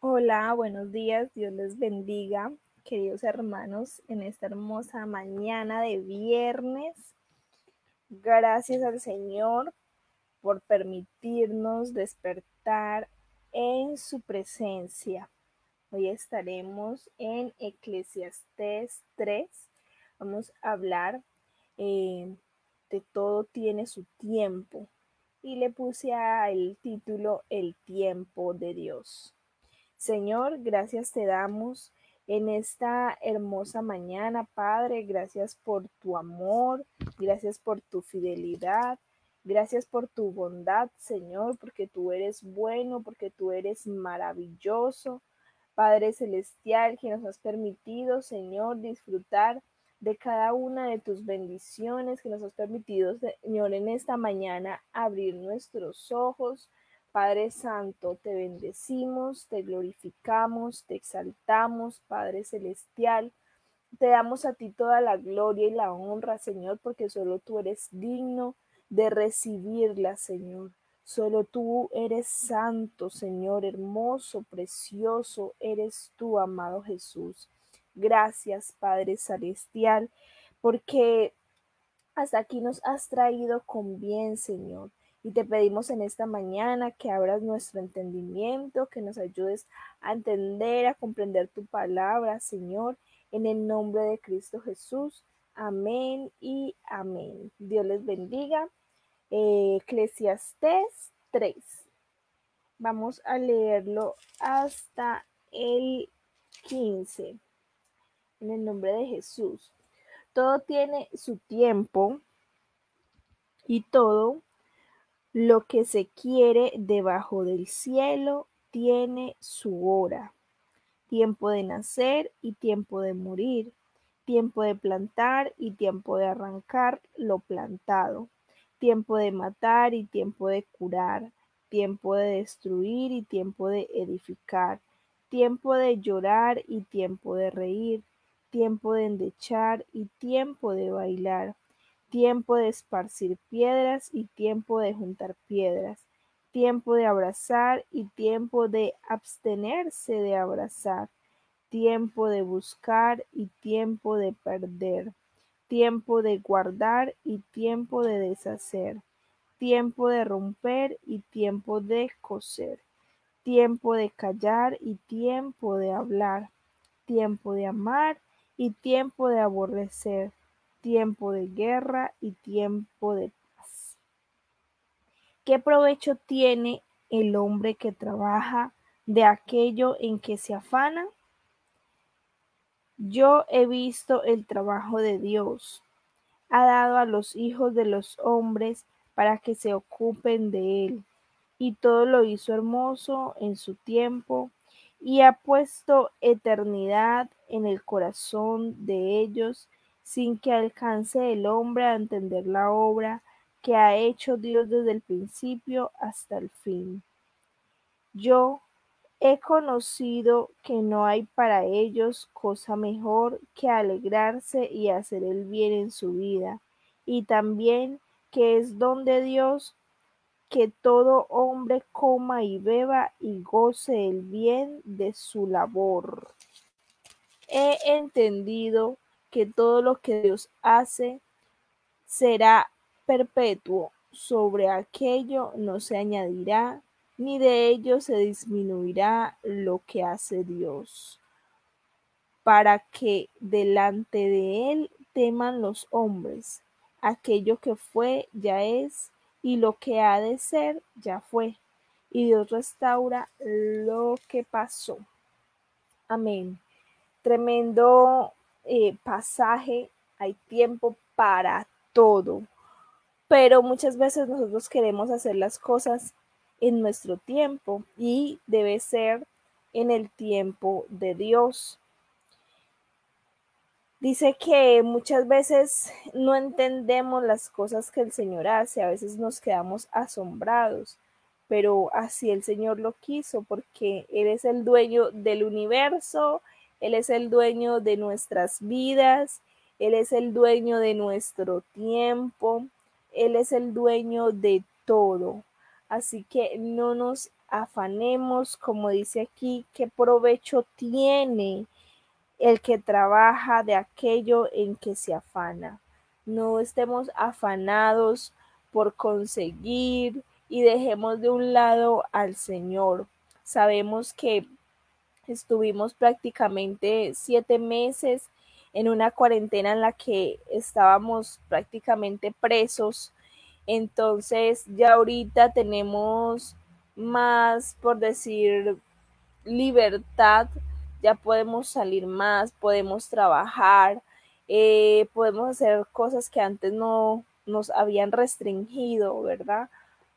Hola, buenos días, Dios les bendiga, queridos hermanos, en esta hermosa mañana de viernes. Gracias al Señor por permitirnos despertar en su presencia. Hoy estaremos en Eclesiastés 3. Vamos a hablar eh, de todo tiene su tiempo y le puse al título El tiempo de Dios. Señor, gracias te damos en esta hermosa mañana, Padre. Gracias por tu amor, gracias por tu fidelidad, gracias por tu bondad, Señor, porque tú eres bueno, porque tú eres maravilloso. Padre Celestial, que nos has permitido, Señor, disfrutar de cada una de tus bendiciones, que nos has permitido, Señor, en esta mañana abrir nuestros ojos Padre Santo, te bendecimos, te glorificamos, te exaltamos, Padre Celestial. Te damos a ti toda la gloria y la honra, Señor, porque solo tú eres digno de recibirla, Señor. Solo tú eres santo, Señor, hermoso, precioso, eres tú, amado Jesús. Gracias, Padre Celestial, porque hasta aquí nos has traído con bien, Señor. Y te pedimos en esta mañana que abras nuestro entendimiento, que nos ayudes a entender, a comprender tu palabra, Señor, en el nombre de Cristo Jesús. Amén y amén. Dios les bendiga. Eclesiastés 3. Vamos a leerlo hasta el 15. En el nombre de Jesús. Todo tiene su tiempo y todo lo que se quiere debajo del cielo tiene su hora, tiempo de nacer y tiempo de morir, tiempo de plantar y tiempo de arrancar lo plantado, tiempo de matar y tiempo de curar, tiempo de destruir y tiempo de edificar, tiempo de llorar y tiempo de reír, tiempo de endechar y tiempo de bailar tiempo de esparcir piedras y tiempo de juntar piedras, tiempo de abrazar y tiempo de abstenerse de abrazar, tiempo de buscar y tiempo de perder, tiempo de guardar y tiempo de deshacer, tiempo de romper y tiempo de coser, tiempo de callar y tiempo de hablar, tiempo de amar y tiempo de aborrecer tiempo de guerra y tiempo de paz. ¿Qué provecho tiene el hombre que trabaja de aquello en que se afana? Yo he visto el trabajo de Dios. Ha dado a los hijos de los hombres para que se ocupen de él. Y todo lo hizo hermoso en su tiempo, y ha puesto eternidad en el corazón de ellos sin que alcance el hombre a entender la obra que ha hecho Dios desde el principio hasta el fin. Yo he conocido que no hay para ellos cosa mejor que alegrarse y hacer el bien en su vida, y también que es don de Dios que todo hombre coma y beba y goce el bien de su labor. He entendido que todo lo que Dios hace será perpetuo, sobre aquello no se añadirá, ni de ello se disminuirá lo que hace Dios, para que delante de Él teman los hombres. Aquello que fue ya es, y lo que ha de ser ya fue, y Dios restaura lo que pasó. Amén. Tremendo eh, pasaje, hay tiempo para todo. Pero muchas veces nosotros queremos hacer las cosas en nuestro tiempo y debe ser en el tiempo de Dios. Dice que muchas veces no entendemos las cosas que el Señor hace, a veces nos quedamos asombrados, pero así el Señor lo quiso porque Él es el dueño del universo, él es el dueño de nuestras vidas, Él es el dueño de nuestro tiempo, Él es el dueño de todo. Así que no nos afanemos, como dice aquí, qué provecho tiene el que trabaja de aquello en que se afana. No estemos afanados por conseguir y dejemos de un lado al Señor. Sabemos que estuvimos prácticamente siete meses en una cuarentena en la que estábamos prácticamente presos. Entonces ya ahorita tenemos más, por decir, libertad, ya podemos salir más, podemos trabajar, eh, podemos hacer cosas que antes no nos habían restringido, ¿verdad?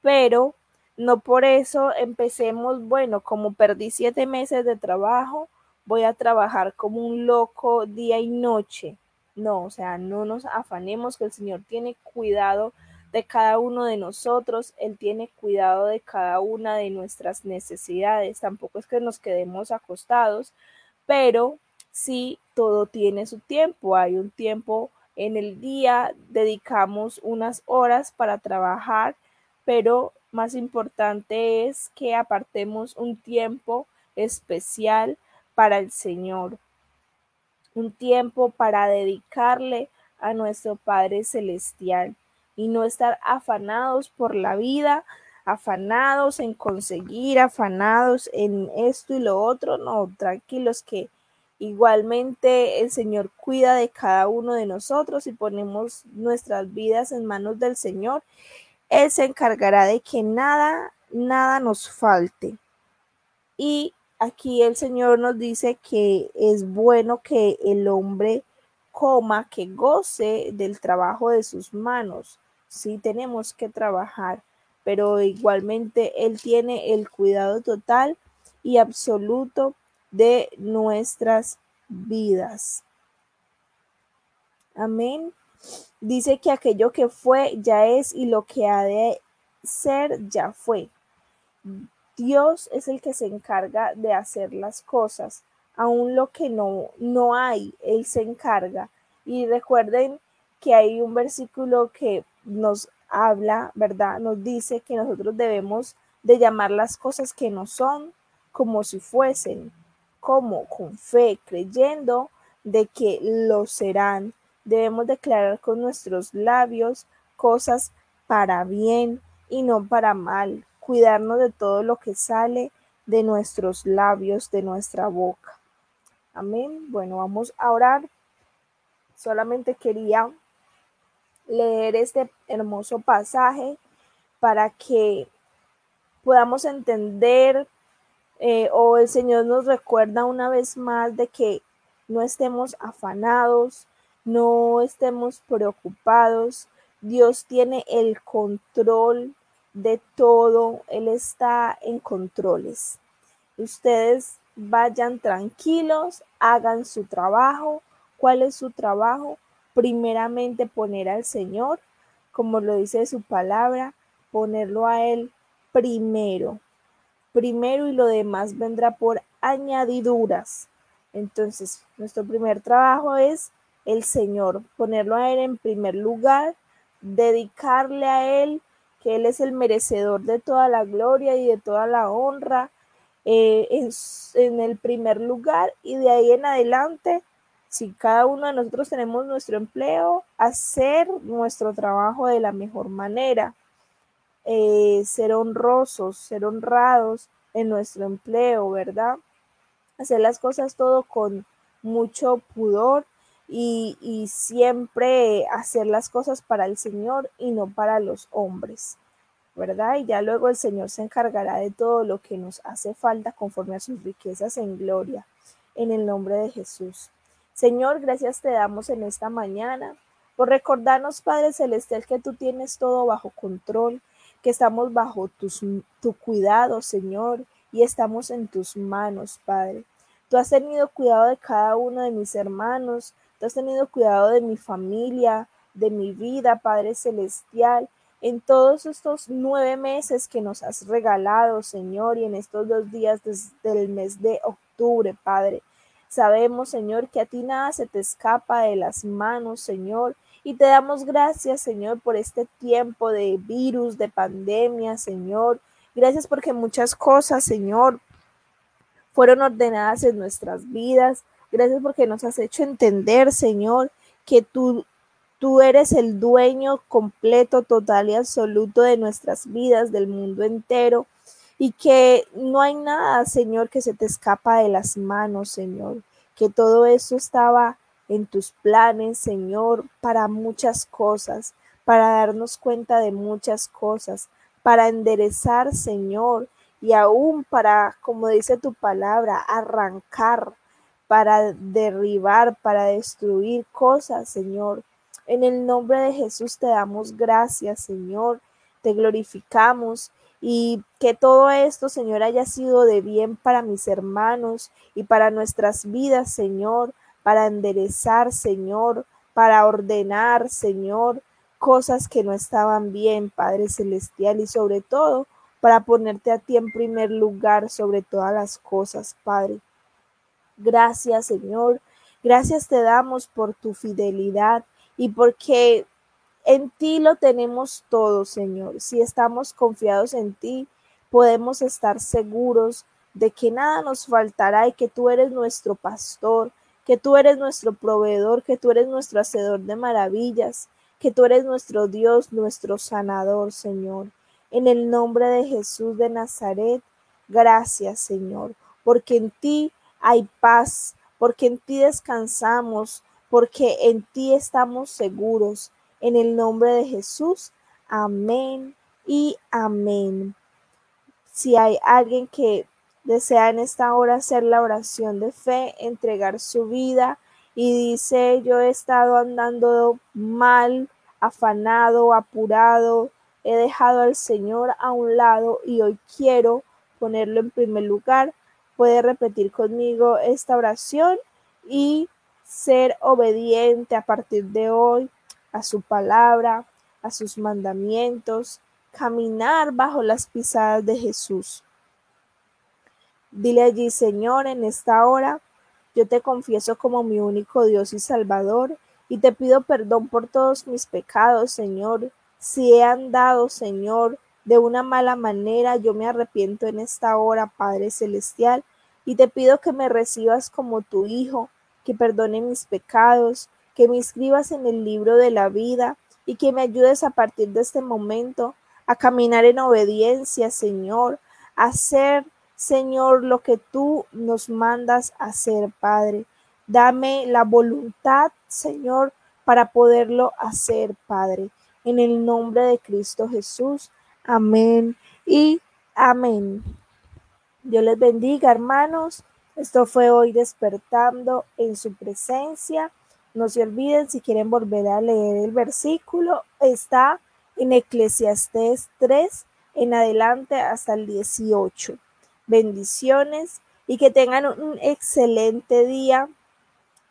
Pero no por eso empecemos, bueno, como perdí siete meses de trabajo, voy a trabajar como un loco día y noche. No, o sea, no nos afanemos que el Señor tiene cuidado de cada uno de nosotros, Él tiene cuidado de cada una de nuestras necesidades, tampoco es que nos quedemos acostados, pero sí todo tiene su tiempo, hay un tiempo en el día, dedicamos unas horas para trabajar, pero más importante es que apartemos un tiempo especial para el Señor, un tiempo para dedicarle a nuestro Padre Celestial y no estar afanados por la vida, afanados en conseguir, afanados en esto y lo otro, no, tranquilos que igualmente el Señor cuida de cada uno de nosotros y ponemos nuestras vidas en manos del Señor. Él se encargará de que nada, nada nos falte. Y aquí el Señor nos dice que es bueno que el hombre coma, que goce del trabajo de sus manos. Sí tenemos que trabajar, pero igualmente Él tiene el cuidado total y absoluto de nuestras vidas. Amén. Dice que aquello que fue ya es y lo que ha de ser ya fue. Dios es el que se encarga de hacer las cosas. Aún lo que no, no hay, Él se encarga. Y recuerden que hay un versículo que nos habla, ¿verdad? Nos dice que nosotros debemos de llamar las cosas que no son como si fuesen, como con fe, creyendo de que lo serán. Debemos declarar con nuestros labios cosas para bien y no para mal, cuidarnos de todo lo que sale de nuestros labios, de nuestra boca. Amén. Bueno, vamos a orar. Solamente quería leer este hermoso pasaje para que podamos entender eh, o el Señor nos recuerda una vez más de que no estemos afanados, no estemos preocupados. Dios tiene el control de todo, Él está en controles. Ustedes vayan tranquilos, hagan su trabajo. ¿Cuál es su trabajo? Primeramente poner al Señor, como lo dice su palabra, ponerlo a Él primero. Primero y lo demás vendrá por añadiduras. Entonces, nuestro primer trabajo es el Señor, ponerlo a Él en primer lugar, dedicarle a Él que Él es el merecedor de toda la gloria y de toda la honra eh, en, el primer lugar y de ahí en adelante, si cada uno de nosotros tenemos nuestro empleo, hacer nuestro trabajo de la mejor manera, eh, ser honrosos, ser honrados en nuestro empleo, ¿verdad? Hacer las cosas todo con mucho pudor y, siempre hacer las cosas para el Señor y no para los hombres. ¿verdad? Y ya luego el Señor se encargará de todo lo que nos hace falta conforme a sus riquezas en gloria, en el nombre de Jesús. Señor, gracias te damos en esta mañana por recordarnos, Padre Celestial, que tú tienes todo bajo control, que estamos bajo tu cuidado, Señor, y estamos en tus manos, Padre. Tú has tenido cuidado de cada uno de mis hermanos, Has tenido cuidado de mi familia, de mi vida, Padre Celestial, en todos estos nueve meses que nos has regalado, Señor, y en estos dos días desde el mes de octubre, Padre. Sabemos, Señor, que a ti nada se te escapa de las manos, Señor, Y te damos gracias, Señor, por este tiempo de virus, de pandemia, Señor. Gracias porque muchas cosas, Señor, fueron ordenadas en nuestras vidas. Gracias porque nos has hecho entender, Señor, que tú, tú eres el dueño completo, total y absoluto de nuestras vidas, del mundo entero, y que no hay nada, Señor, que se te escapa de las manos, Señor, que todo eso estaba en tus planes, Señor, para muchas cosas, para darnos cuenta de muchas cosas, para enderezar, Señor, y aún para, como dice tu palabra, arrancar, para derribar, para destruir cosas, Señor. En el nombre de Jesús te damos gracias, Señor, te glorificamos y que todo esto, Señor, haya sido de bien para mis hermanos y para nuestras vidas, Señor, para enderezar, Señor, para ordenar, Señor, cosas que no estaban bien, Padre Celestial, y sobre todo para ponerte a ti en primer lugar sobre todas las cosas, Padre. Gracias, Señor. Gracias te damos por tu fidelidad y porque en ti lo tenemos todo, Señor. Si estamos confiados en ti, podemos estar seguros de que nada nos faltará y que tú eres nuestro pastor, que tú eres nuestro proveedor, que tú eres nuestro hacedor de maravillas, que tú eres nuestro Dios, nuestro sanador, Señor. En el nombre de Jesús de Nazaret, gracias Señor, porque en ti hay paz, porque en ti descansamos, porque en ti estamos seguros. En el nombre de Jesús, amén y amén. Si hay alguien que desea en esta hora hacer la oración de fe, entregar su vida y dice, yo he estado andando mal, afanado, apurado, He dejado al Señor a un lado y hoy quiero ponerlo en primer lugar. Puede repetir conmigo esta oración y ser obediente a partir de hoy a su palabra, a sus mandamientos, caminar bajo las pisadas de Jesús. Dile allí, Señor, en esta hora, yo te confieso como mi único Dios y Salvador, y te pido perdón por todos mis pecados, Señor, si he andado, Señor, de una mala manera, yo me arrepiento en esta hora, Padre Celestial, y te pido que me recibas como tu Hijo, que perdone mis pecados, que me inscribas en el libro de la vida y que me ayudes a partir de este momento a caminar en obediencia, Señor, a hacer, Señor, lo que tú nos mandas hacer, Padre. Dame la voluntad, Señor, para poderlo hacer, Padre en el nombre de Cristo Jesús. Amén y amén. Dios les bendiga, hermanos. Esto fue hoy despertando en su presencia. No se olviden, si quieren volver a leer el versículo, está en Eclesiastés 3 en adelante hasta el 18. Bendiciones y que tengan un excelente día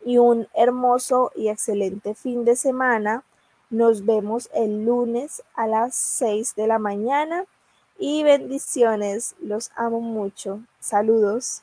y un hermoso y excelente fin de semana. Nos vemos el lunes a las 6 de la mañana y bendiciones. Los amo mucho. Saludos.